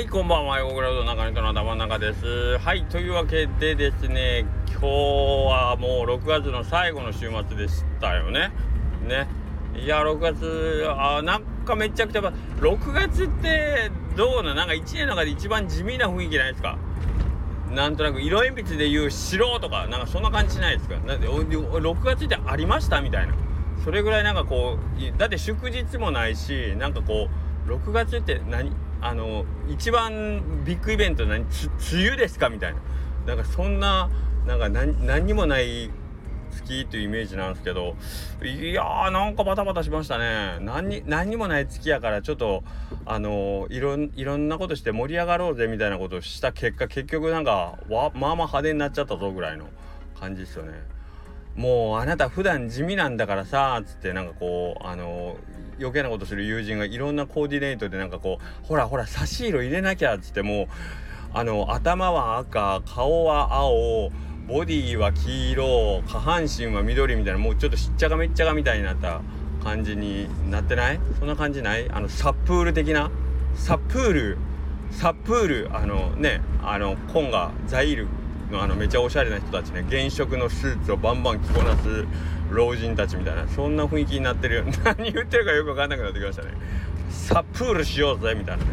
はい、こんばんは。ヨーグラウド中根との頭の中です。はい、というわけでですね、今日はもう6月の最後の週末でしたよね。ね。いや、6月、あなんかめちゃくちゃ、6月ってどうな、なんか1年の中で一番地味な雰囲気ないですか？なんとなく色鉛筆で言う白とか、なんかそんな感じしないですかなんで6月ってありましたみたいな。それぐらいなんかこう、だって祝日もないし、なんかこう、6月って何？あの一番ビッグイベント何梅雨ですか？みたいな。なんかそんななんか何何にもない月というイメージなんですけどいやーなんかバタバタしましたね。何に何にもない月やからちょっとあのいろんいろんなことして盛り上がろうぜみたいなことをした結果結局なんかわまあまあ派手になっちゃったぞぐらいの感じですよね。もうあなた普段地味なんだからさつってなんかこうあの余計なことする友人がいろんなコーディネートでなんかこうほらほら差し色入れなきゃっつってもうあの頭は赤顔は青ボディは黄色下半身は緑みたいなもうちょっとしっちゃかめっちゃかみたいになった感じになってない？そんな感じない？あのサプール的な？サプール。サプール。あのねあのコンガザイール。のあのめちゃおしゃれな人たちね原色のスーツをバンバン着こなす老人たちみたいなそんな雰囲気になってるよ。何言ってるかよく分かんなくなってきましたね。サプールしようぜみたいなね。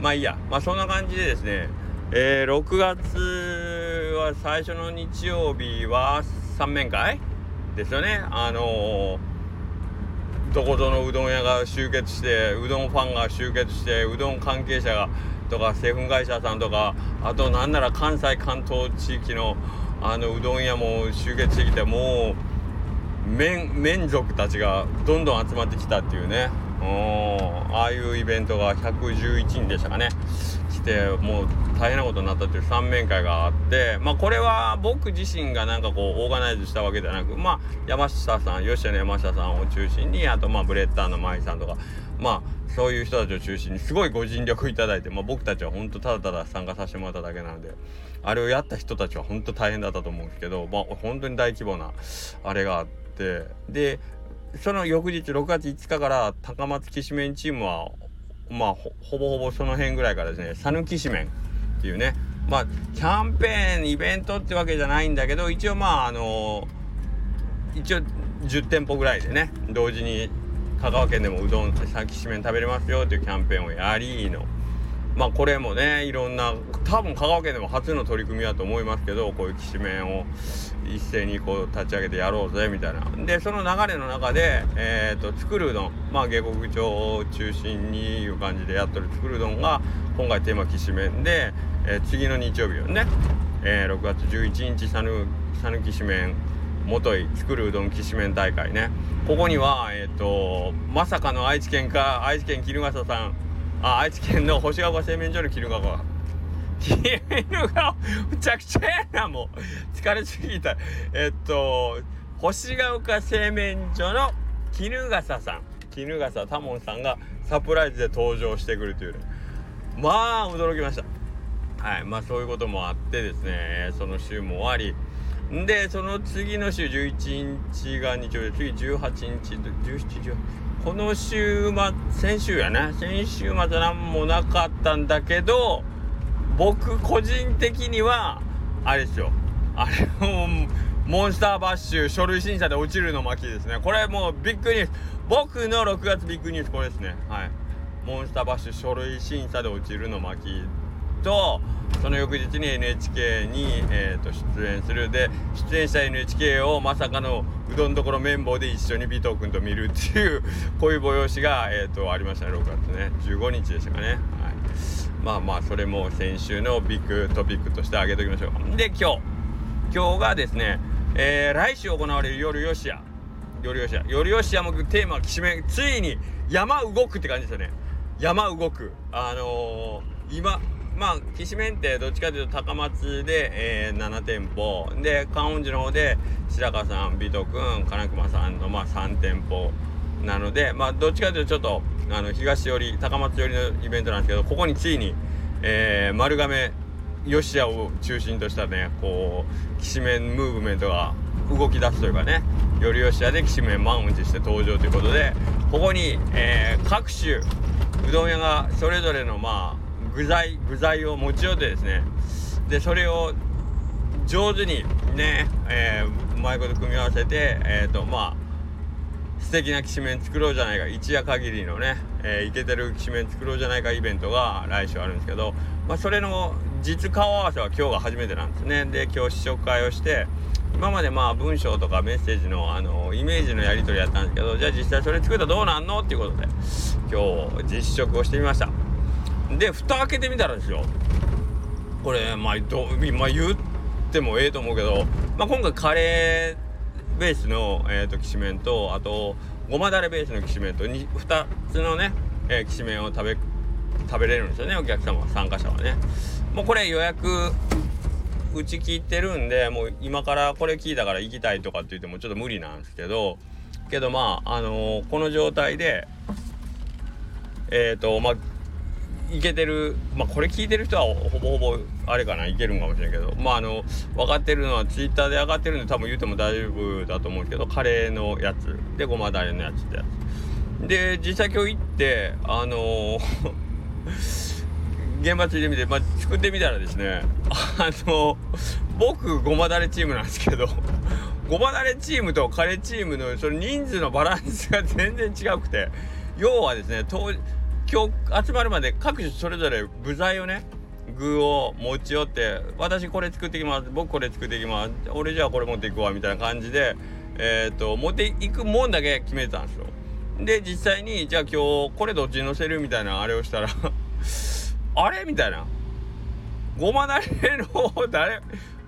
まあいいや。まあそんな感じでですねえー、6月は最初の日曜日は三面会？ですよね。あのー、どこぞのうどん屋が集結してうどんファンが集結してうどん関係者がとか製粉会社さんとかあとなんなら関西関東地域のあのうどん屋も集結してきてもう麺麺族たちがどんどん集まってきたっていうね。ああいうイベントが111人でしたかね。来てもう大変なことになったっていう三面会があって。まあこれは僕自身がなんかこうオーガナイズしたわけではなくまあ山下さん吉谷の山下さんを中心にあとまあブレッダーの舞さんとか。まあそういう人たちを中心にすごいご尽力いただいて、まあ、僕たちは本当ただただ参加させてもらっただけなのであれをやった人たちは本当大変だったと思うんですけど、まあ、本当に大規模なあれがあってでその翌日6月5日から高松きしめんチームはまあほぼほぼその辺ぐらいからですね讃岐紙面っていうねまあキャンペーンイベントってわけじゃないんだけど一応まああの一応10店舗ぐらいでね同時に香川県でもうどんさきしめん食べれますよっていうキャンペーンをやりの。まあこれもねいろんな多分香川県でも初の取り組みだと思いますけどこういうきしめんを一斉にこう立ち上げてやろうぜみたいな。でその流れの中で、えーと、作るうどんまあ下克町を中心にいう感じでやってる作るうどんが今回テーマきしめんで、えー、次の日曜日をね、えー、6月11日さぬさぬきしめん。もとい作るうどんきしめん大会ね。ここにはえっ、ー、とまさかの愛知県か愛知県衣笠さん。あ愛知県の星ヶ丘製麺所の衣笠。衣笠むちゃくちゃやなもう。疲れすぎた。えっと星ヶ丘製麺所の衣笠さん。衣笠多門さんがサプライズで登場してくるというね。まあ驚きました。はいまあそういうこともあってですねその週も終わり。でその次の週11日が日曜日次18日と1718この週末先週やね先週末何もなかったんだけど僕個人的にはあれですよ。あれもモンスターバッシュ書類審査で落ちるの巻ですね。これもうビッグニュース。僕の6月ビッグニュースこれですね。はい。モンスターバッシュ書類審査で落ちるの巻とその翌日に NHK に、えーと、出演する。で出演した NHK をまさかのうどんどころ綿棒で一緒に尾藤君と見るっていう こういう催しが、えーと、ありましたね。6月ね。15日でしたかね、はい、まあまあそれも先週のビッグトピックとして挙げておきましょう。で今日。今日がですね、えー、来週行われる夜よしや夜よしや夜よしやもテーマはきしめついに山動くって感じですよね。山動く。あのー、今まあきしめんってどっちかというと高松で、えー、7店舗。で観音寺の方で白川さん尾藤君金熊さんの、まあ、3店舗なのでまあどっちかというとちょっとあの東寄り高松寄りのイベントなんですけどここについに、えー、丸亀吉屋を中心としたねこうきしめんムーブメントが動き出すというかねより吉屋できしめん満を持して登場ということでここに、えー、各種うどん屋がそれぞれのまあ具材具材を持ち寄ってですね。でそれを上手にね、えー、うまいこと組み合わせてえっ、ー、とまあ素敵なきしめん作ろうじゃないか一夜限りのね、えー、イケてるきしめん作ろうじゃないかイベントが来週あるんですけど、まあ、それの実顔合わせは今日が初めてなんですね。で今日試食会をして今までまあ文章とかメッセージのあのイメージのやり取りやったんですけどじゃあ実際それ作ったらどうなんの？っていうことで今日実食をしてみました。で蓋開けてみたらですよ。これまあど、まあ、言ってもええと思うけど、まあ、今回カレーベースの、えーと、きしめんとあとごまだれベースのきしめんと 2, 2つのね、え、きしめんを食べ食べれるんですよねお客様参加者はね。もうこれ予約打ち切ってるんでもう今からこれ聞いたから行きたいとかって言ってもちょっと無理なんですけどけどまああのー、この状態でえっ、ー、とまあいけてるまあこれ聞いてる人はほぼほぼあれかないけるんかもしれんけど。まああの分かってるのはツイッターで上がってるんで多分言っても大丈夫だと思うんですけどカレーのやつ。でごまだれのやつってやつ。で実際今日行ってあのー 現場ついてみて、まあ、作ってみたらですねあの僕ごまだれチームなんですけどごまだれチームとカレーチームのその人数のバランスが全然違くて要はですね今日集まるまで各種それぞれ部材をね具を持ち寄って私これ作ってきます僕これ作ってきます俺じゃあこれ持っていくわみたいな感じでえっ、ー、と持っていくもんだけ決めてたんですよで実際にじゃあ今日これどっちに乗せるみたいなあれをしたら あれみたいな。ごまだれの誰、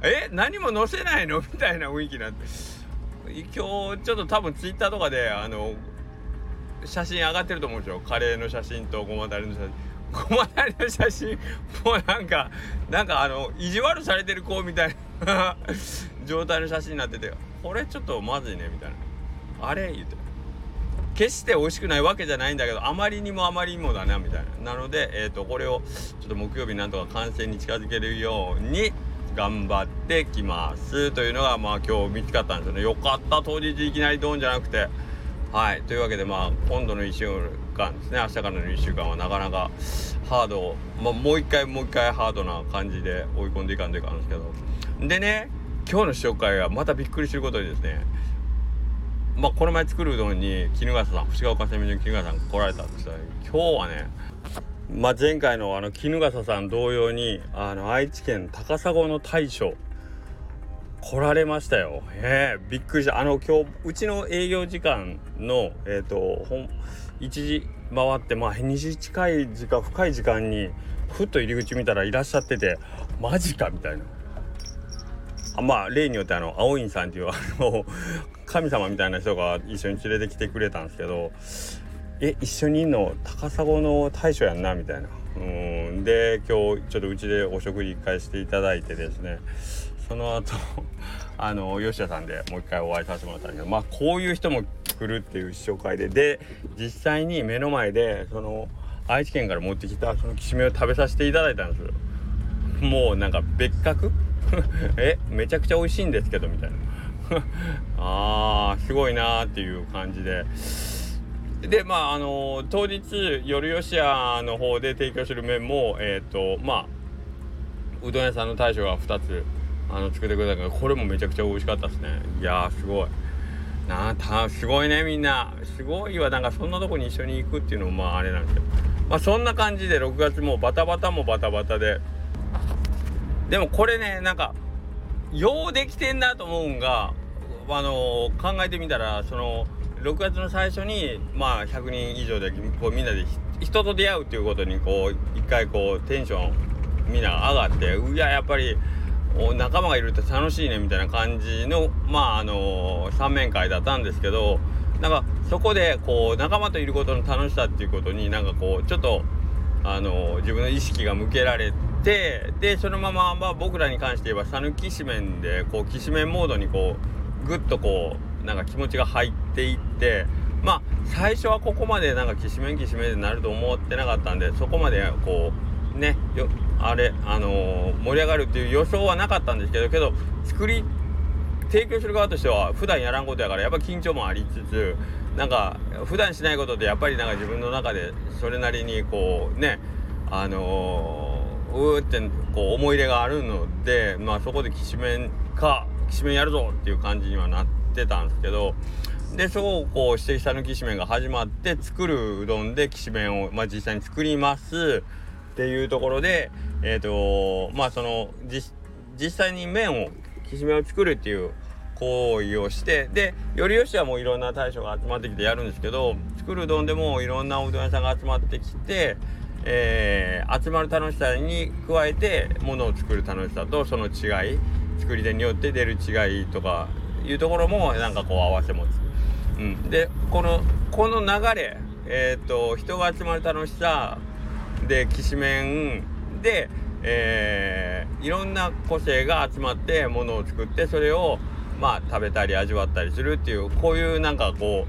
え？何も載せないの？みたいな雰囲気になって。今日ちょっと多分ツイッターとかで、あの、写真上がってると思うですよ。カレーの写真とごまだれの写真。ごまだれの写真、もうなんか、なんかあの、意地悪されてる子みたいな 状態の写真になってて、これちょっとまずいね、みたいな。あれ言って。決して美味しくないわけじゃないんだけどあまりにもあまりにもだなみたいななので、えーと、これをちょっと木曜日なんとか完成に近づけるように頑張ってきますというのがまあ今日見つかったんですよねよかった当日いきなりドンじゃなくてはい。というわけでまあ今度の1週間ですね。明日からの1週間はなかなかハード、まあ、もう一回もう一回ハードな感じで追い込んでいかんといかんですけど。でね今日の紹介はまたびっくりすることにですねまあこの前作るうどんに衣笠さん伏岡製麺所の衣笠さんが来られたんですよ。今日はねまあ、前回のあの衣笠さん同様にあの愛知県高砂の大将来られましたよ。えー、びっくりした。あの今日うちの営業時間のえっ、ー、とほん1時回ってまあ2時近い時間深い時間にふっと入り口見たらいらっしゃっててマジかみたいな。あまあ例によってあの青院さんっていうあの神様みたいな人が一緒に連れてきてくれたんですけどえ一緒にいんの高砂の大将やんなみたいなうんで今日ちょっとうちでお食事一回していただいてですねその後 あの吉田さんでもう一回お会いさせてもらったんですけどまあこういう人も来るっていう試食会でで実際に目の前でその愛知県から持ってきたそのきしめを食べさせていただいたんですよ。もうなんか別格？えめちゃくちゃ美味しいんですけどみたいな。あーすごいなーっていう感じで。でまああのー、当日夜吉屋の方で提供する麺もえっ、ー、とまあうどん屋さんの大将が2つあの作ってくれたけどこれもめちゃくちゃ美味しかったですね。いやすごい。なたすごいねみんな。すごいわなんかそんなとこに一緒に行くっていうのもまああれなんですけど。まあそんな感じで6月もバタバタもバタバタで。でもこれねなんかようできてんなと思うんが、あのー、考えてみたらその6月の最初にまあ100人以上でこうみんなで人と出会うっていうことにこう一回こうテンションみんな上がってうややっぱり仲間がいるって楽しいねみたいな感じのまああのー、三面会だったんですけどなんかそこでこう仲間といることの楽しさっていうことになんかこうちょっとあのー、自分の意識が向けられて。でそのまま、まあ、僕らに関して言えば讃岐紙面でこうきしめんモードにこうぐっとこうなんか気持ちが入っていってまあ最初はここまでなんかきしめんきしめんになると思ってなかったんでそこまでこうねよあれあのー、盛り上がるっていう予想はなかったんですけどけど作り提供する側としては普段やらんことやからやっぱ緊張もありつつなんか普段しないことでやっぱりなんか自分の中でそれなりにこうねあのー、うーってこう思い入れがあるので、まあ、そこできしめんかきしめんやるぞっていう感じにはなってたんですけどでそこをこう指摘したぬきしめんが始まって作るうどんできしめんを、まあ、実際に作ります。っていうところでえっ、ー、とまあその実際に麺をきしめを作るっていう行為をしてでよりよしはもういろんな大将が集まってきてやるんですけど作るうどんでもいろんなおうどん屋さんが集まってきて、えー、集まる楽しさに加えてものを作る楽しさとその違い作り手によって出る違いとかいうところもなんかこう合わせ持つ。うん、でこのこの流れえっ、ー、と人が集まる楽しさできしめん。で、えー、いろんな個性が集まってものを作ってそれをまあ食べたり味わったりするっていうこういうなんかこ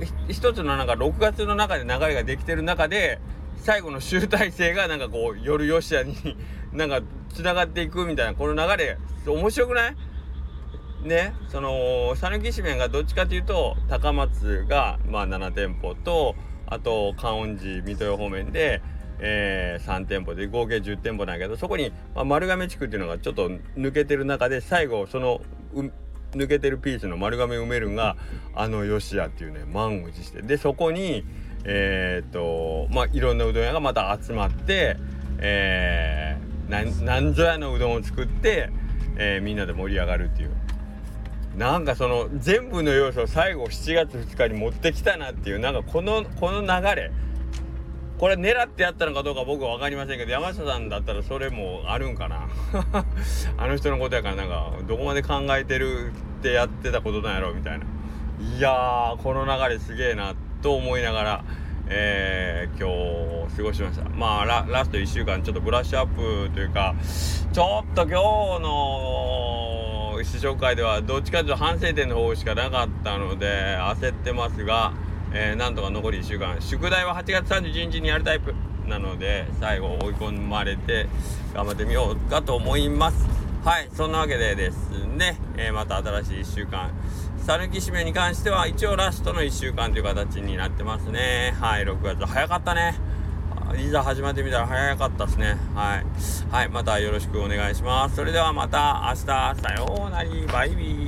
う一つのなんか6月の中で流れができてる中で最後の集大成がなんかこう夜よしやに なんかつながっていくみたいなこの流れ面白くない？ね？その讃岐紙面がどっちかというと高松がまあ7店舗とあと観音寺水戸方面で、えー、3店舗で合計10店舗なんやけどそこに、まあ、丸亀地区っていうのがちょっと抜けてる中で最後その抜けてるピースの丸亀埋めるんがあの吉屋っていうね満を持して。でそこにえー、っとまあいろんなうどん屋がまた集まってえー、なんぞやのうどんを作って、えー、みんなで盛り上がるっていう。なんかその全部の要素を最後7月2日に持ってきたなっていうなんかこのこの流れ。これ狙ってやったのかどうか僕は分かりませんけど山下さんだったらそれもあるんかな。あの人のことやからなんかどこまで考えてるってやってたことなんやろみたいな。いやこの流れすげえなと思いながら、えー、今日過ごしました。まあララスト1週間ちょっとブラッシュアップというかちょっと今日の試食会ではどっちかというと反省点の方しかなかったので焦ってますがえー、なんとか残り1週間。宿題は8月31日にやるタイプなので最後追い込まれて頑張ってみようかと思います。はいそんなわけでですね、えー、また新しい1週間。讃岐締めに関しては一応ラストの1週間という形になってますね。はい6月早かったね。いざ始まってみたら早かったですね。はい。はいまたよろしくお願いします。それではまた明日。さようなら。バイビー。